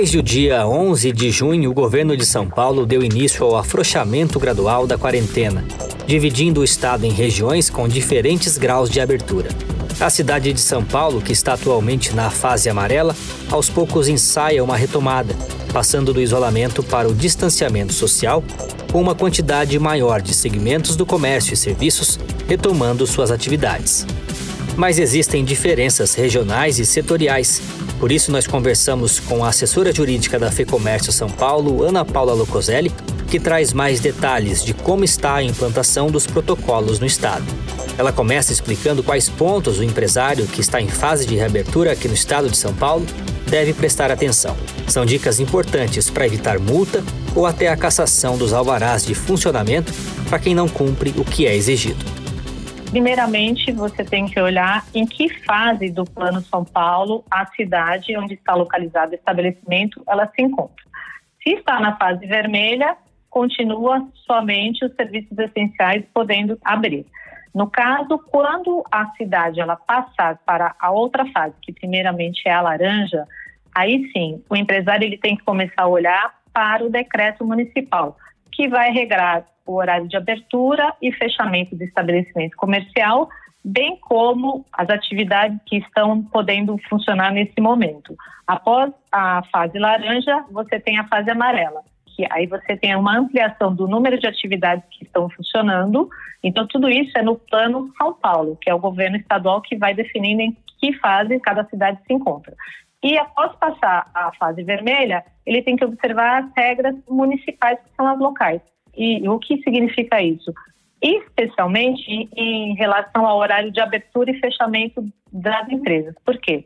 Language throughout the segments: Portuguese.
Desde o dia 11 de junho, o governo de São Paulo deu início ao afrouxamento gradual da quarentena, dividindo o estado em regiões com diferentes graus de abertura. A cidade de São Paulo, que está atualmente na fase amarela, aos poucos ensaia uma retomada, passando do isolamento para o distanciamento social, com uma quantidade maior de segmentos do comércio e serviços retomando suas atividades. Mas existem diferenças regionais e setoriais por isso, nós conversamos com a assessora jurídica da FEComércio São Paulo, Ana Paula Locoselli, que traz mais detalhes de como está a implantação dos protocolos no estado. Ela começa explicando quais pontos o empresário que está em fase de reabertura aqui no estado de São Paulo deve prestar atenção. São dicas importantes para evitar multa ou até a cassação dos alvarás de funcionamento para quem não cumpre o que é exigido. Primeiramente, você tem que olhar em que fase do Plano São Paulo a cidade onde está localizado o estabelecimento ela se encontra. Se está na fase vermelha, continua somente os serviços essenciais podendo abrir. No caso, quando a cidade ela passar para a outra fase, que primeiramente é a laranja, aí sim, o empresário ele tem que começar a olhar para o decreto municipal, que vai regrar o horário de abertura e fechamento do estabelecimento comercial, bem como as atividades que estão podendo funcionar nesse momento. Após a fase laranja, você tem a fase amarela, que aí você tem uma ampliação do número de atividades que estão funcionando. Então, tudo isso é no plano São Paulo, que é o governo estadual que vai definindo em que fase cada cidade se encontra. E após passar a fase vermelha, ele tem que observar as regras municipais, que são as locais. E o que significa isso? Especialmente em relação ao horário de abertura e fechamento das empresas. Por quê?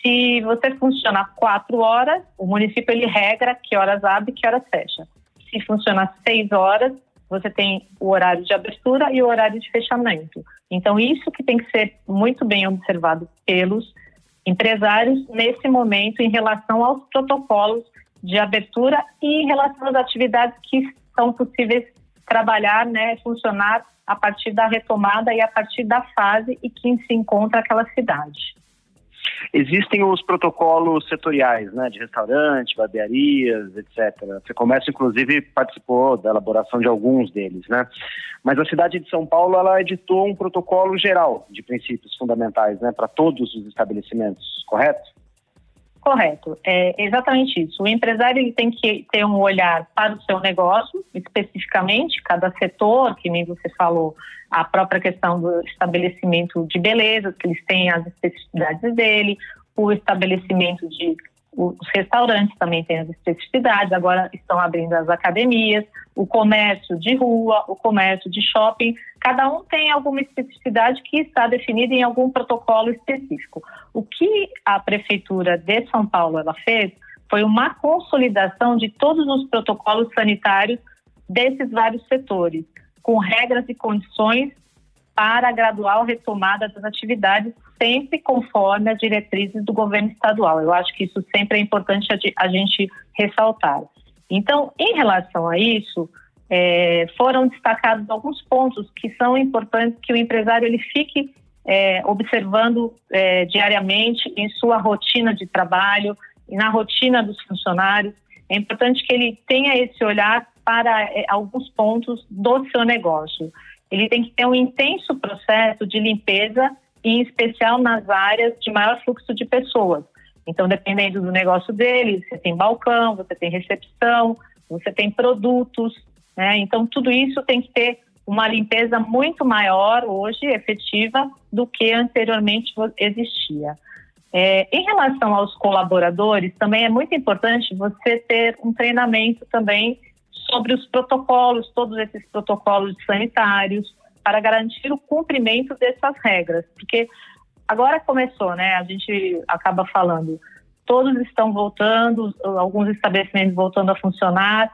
Se você funciona quatro horas, o município ele regra que horas abre e que horas fecha. Se funciona seis horas, você tem o horário de abertura e o horário de fechamento. Então, isso que tem que ser muito bem observado pelos empresários nesse momento em relação aos protocolos de abertura e em relação às atividades que são possíveis trabalhar, né, funcionar a partir da retomada e a partir da fase em que se encontra aquela cidade. Existem os protocolos setoriais, né, de restaurante, barbearias, etc. Você começa, inclusive, participou da elaboração de alguns deles, né? Mas a cidade de São Paulo, ela editou um protocolo geral de princípios fundamentais, né, para todos os estabelecimentos, correto? Correto, é exatamente isso. O empresário ele tem que ter um olhar para o seu negócio, especificamente, cada setor, que nem você falou, a própria questão do estabelecimento de beleza, que eles têm as especificidades dele, o estabelecimento de os restaurantes também têm as especificidades, agora estão abrindo as academias, o comércio de rua, o comércio de shopping, cada um tem alguma especificidade que está definida em algum protocolo específico. O que a prefeitura de São Paulo ela fez foi uma consolidação de todos os protocolos sanitários desses vários setores, com regras e condições para a gradual retomada das atividades, sempre conforme as diretrizes do governo estadual. Eu acho que isso sempre é importante a gente ressaltar. Então, em relação a isso, é, foram destacados alguns pontos que são importantes que o empresário ele fique é, observando é, diariamente em sua rotina de trabalho e na rotina dos funcionários. É importante que ele tenha esse olhar para é, alguns pontos do seu negócio ele tem que ter um intenso processo de limpeza, em especial nas áreas de maior fluxo de pessoas. Então, dependendo do negócio dele, você tem balcão, você tem recepção, você tem produtos, né? Então, tudo isso tem que ter uma limpeza muito maior hoje, efetiva, do que anteriormente existia. É, em relação aos colaboradores, também é muito importante você ter um treinamento também sobre os protocolos, todos esses protocolos sanitários, para garantir o cumprimento dessas regras, porque agora começou, né? A gente acaba falando, todos estão voltando, alguns estabelecimentos voltando a funcionar.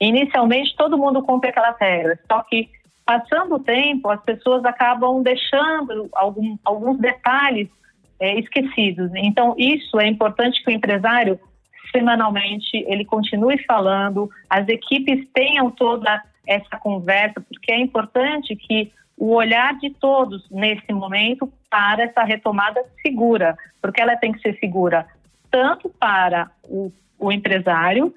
Inicialmente, todo mundo cumpre aquelas regras, só que passando o tempo, as pessoas acabam deixando algum, alguns detalhes é, esquecidos. Então, isso é importante que o empresário semanalmente ele continue falando, as equipes tenham toda essa conversa, porque é importante que o olhar de todos nesse momento para essa retomada segura, porque ela tem que ser segura tanto para o, o empresário,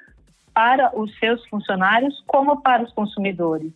para os seus funcionários, como para os consumidores.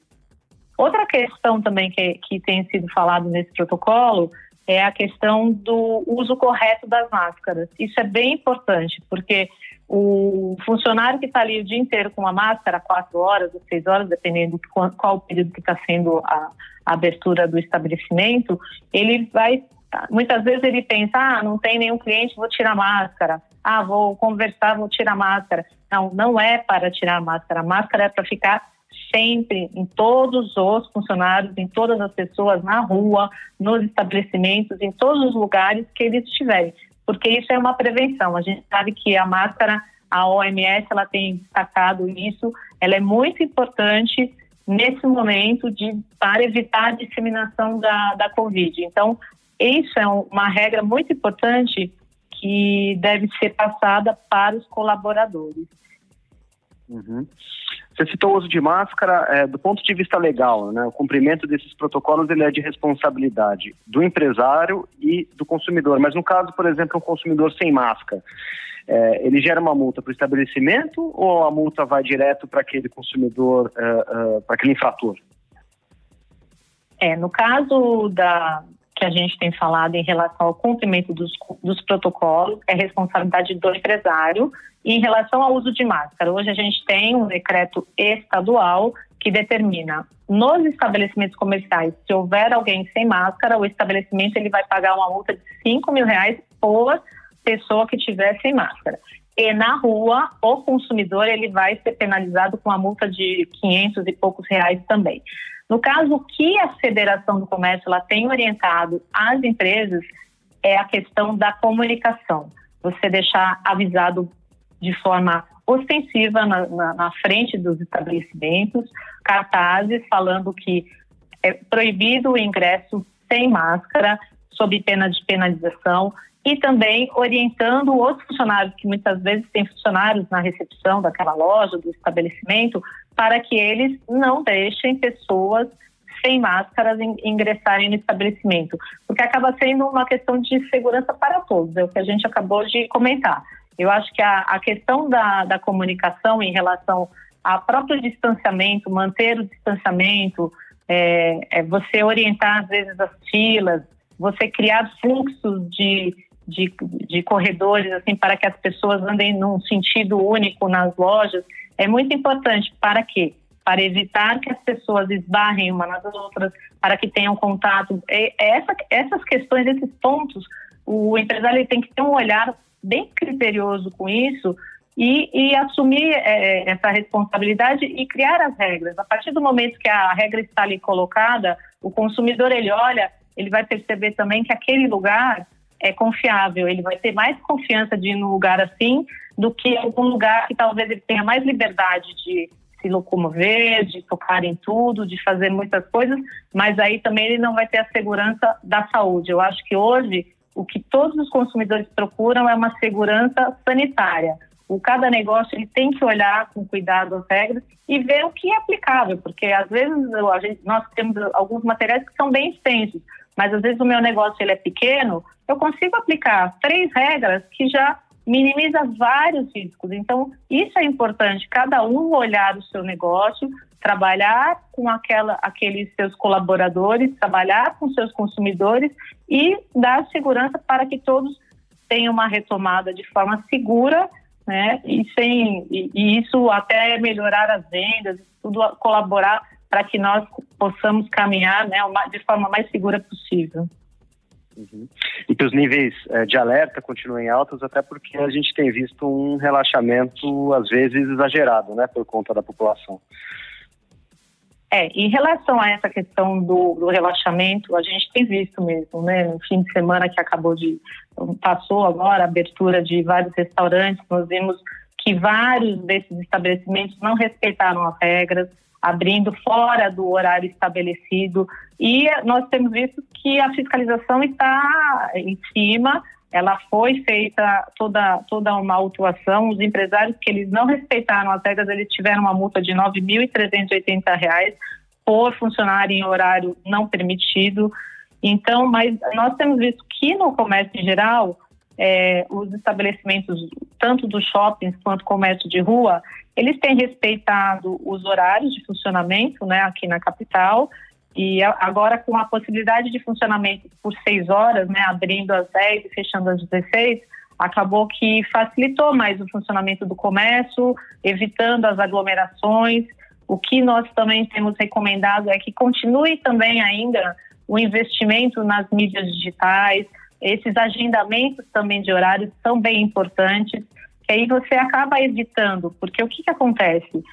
Outra questão também que, que tem sido falado nesse protocolo é a questão do uso correto das máscaras. Isso é bem importante, porque o funcionário que está ali o dia inteiro com uma máscara, quatro horas ou seis horas, dependendo de qual, qual o período que está sendo a, a, abertura do estabelecimento, ele vai. Muitas vezes ele pensa: ah, não tem nenhum cliente, vou tirar máscara. Ah, vou conversar, vou tirar máscara. Não, não é para tirar máscara. A máscara é para ficar sempre em todos os funcionários, em todas as pessoas na rua, nos estabelecimentos, em todos os lugares que eles estiverem porque isso é uma prevenção. A gente sabe que a máscara, a OMS, ela tem destacado isso, ela é muito importante nesse momento de para evitar a disseminação da, da Covid. Então, isso é uma regra muito importante que deve ser passada para os colaboradores. Uhum. Você citou o uso de máscara, é, do ponto de vista legal, né, o cumprimento desses protocolos ele é de responsabilidade do empresário e do consumidor. Mas no caso, por exemplo, um consumidor sem máscara, é, ele gera uma multa para o estabelecimento ou a multa vai direto para aquele consumidor, é, é para aquele infrator? É, no caso da, que a gente tem falado em relação ao cumprimento dos, dos protocolos é responsabilidade do empresário. E em relação ao uso de máscara, hoje a gente tem um decreto estadual que determina nos estabelecimentos comerciais, se houver alguém sem máscara, o estabelecimento ele vai pagar uma multa de 5 mil reais por pessoa que tiver sem máscara. E na rua, o consumidor ele vai ser penalizado com uma multa de 500 e poucos reais também. No caso, o que a Federação do Comércio ela tem orientado às empresas é a questão da comunicação. Você deixar avisado de forma ostensiva na, na, na frente dos estabelecimentos, cartazes falando que é proibido o ingresso sem máscara, sob pena de penalização, e também orientando os funcionários, que muitas vezes têm funcionários na recepção daquela loja, do estabelecimento, para que eles não deixem pessoas sem máscaras ingressarem no estabelecimento, porque acaba sendo uma questão de segurança para todos, é o que a gente acabou de comentar. Eu acho que a, a questão da, da comunicação em relação ao próprio distanciamento, manter o distanciamento, é, é você orientar às vezes as filas, você criar fluxos de, de, de corredores assim para que as pessoas andem num sentido único nas lojas é muito importante para quê? Para evitar que as pessoas esbarrem uma nas outras, para que tenham contato. Essa, essas questões, esses pontos, o empresário tem que ter um olhar bem criterioso com isso e, e assumir é, essa responsabilidade e criar as regras. A partir do momento que a regra está ali colocada, o consumidor ele olha, ele vai perceber também que aquele lugar é confiável, ele vai ter mais confiança de ir num lugar assim do que algum lugar que talvez ele tenha mais liberdade de se locomover, de tocar em tudo, de fazer muitas coisas, mas aí também ele não vai ter a segurança da saúde. Eu acho que hoje o que todos os consumidores procuram é uma segurança sanitária. O cada negócio ele tem que olhar com cuidado as regras e ver o que é aplicável, porque às vezes gente, nós temos alguns materiais que são bem extensos, mas às vezes o meu negócio ele é pequeno, eu consigo aplicar três regras que já minimiza vários riscos. Então, isso é importante, cada um olhar o seu negócio, trabalhar com aquela, aqueles seus colaboradores, trabalhar com seus consumidores e dar segurança para que todos tenham uma retomada de forma segura, né? E sem e, e isso até melhorar as vendas, tudo colaborar para que nós possamos caminhar, né, de forma mais segura possível. Uhum. E que os níveis é, de alerta continuem altos, até porque a gente tem visto um relaxamento, às vezes, exagerado, né, por conta da população. É, em relação a essa questão do, do, relaxamento, a gente tem visto mesmo, né? No fim de semana que acabou de. passou agora a abertura de vários restaurantes, nós vimos que vários desses estabelecimentos não respeitaram as regras, abrindo fora do horário estabelecido. E nós temos visto que a fiscalização está em cima, ela foi feita toda, toda uma autuação. Os empresários que eles não respeitaram as regras, eles tiveram uma multa de R$ 9.380 por funcionário em horário não permitido. Então, mas nós temos visto que no comércio em geral, é, os estabelecimentos, tanto dos shoppings quanto comércio de rua, eles têm respeitado os horários de funcionamento né, aqui na capital. E agora, com a possibilidade de funcionamento por seis horas, né, abrindo às 10 e fechando às 16, acabou que facilitou mais o funcionamento do comércio, evitando as aglomerações. O que nós também temos recomendado é que continue também ainda o investimento nas mídias digitais, esses agendamentos também de horários são bem importantes, que aí você acaba evitando, porque o que, que acontece?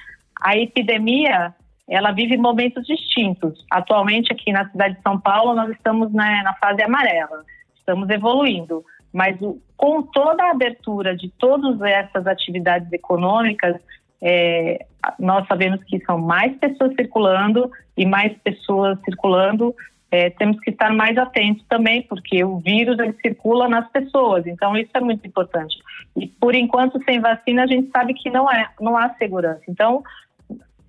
A epidemia, ela vive momentos distintos. Atualmente, aqui na cidade de São Paulo, nós estamos né, na fase amarela, estamos evoluindo. Mas com toda a abertura de todas essas atividades econômicas, é, nós sabemos que são mais pessoas circulando e mais pessoas circulando é, temos que estar mais atentos também, porque o vírus ele circula nas pessoas, então isso é muito importante. E por enquanto, sem vacina, a gente sabe que não, é, não há segurança. Então,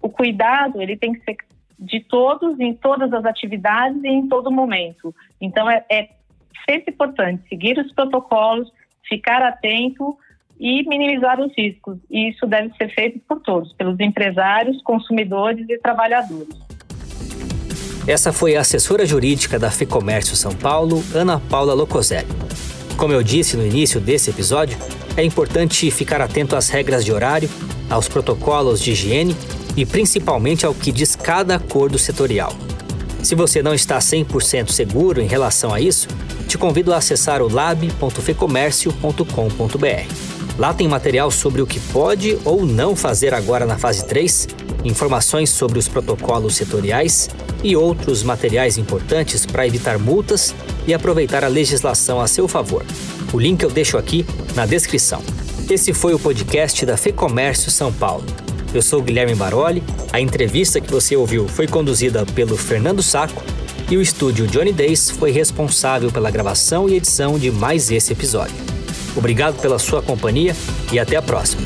o cuidado ele tem que ser de todos, em todas as atividades e em todo momento. Então, é, é sempre importante seguir os protocolos, ficar atento e minimizar os riscos. E isso deve ser feito por todos, pelos empresários, consumidores e trabalhadores. Essa foi a assessora jurídica da FEComércio São Paulo, Ana Paula Locoselli. Como eu disse no início desse episódio, é importante ficar atento às regras de horário, aos protocolos de higiene e principalmente ao que diz cada acordo setorial. Se você não está 100% seguro em relação a isso, te convido a acessar o lab.fecomércio.com.br. Lá tem material sobre o que pode ou não fazer agora na fase 3, informações sobre os protocolos setoriais e outros materiais importantes para evitar multas e aproveitar a legislação a seu favor. O link eu deixo aqui na descrição. Esse foi o podcast da FEComércio São Paulo. Eu sou Guilherme Baroli, a entrevista que você ouviu foi conduzida pelo Fernando Saco e o estúdio Johnny Days foi responsável pela gravação e edição de mais esse episódio. Obrigado pela sua companhia e até a próxima.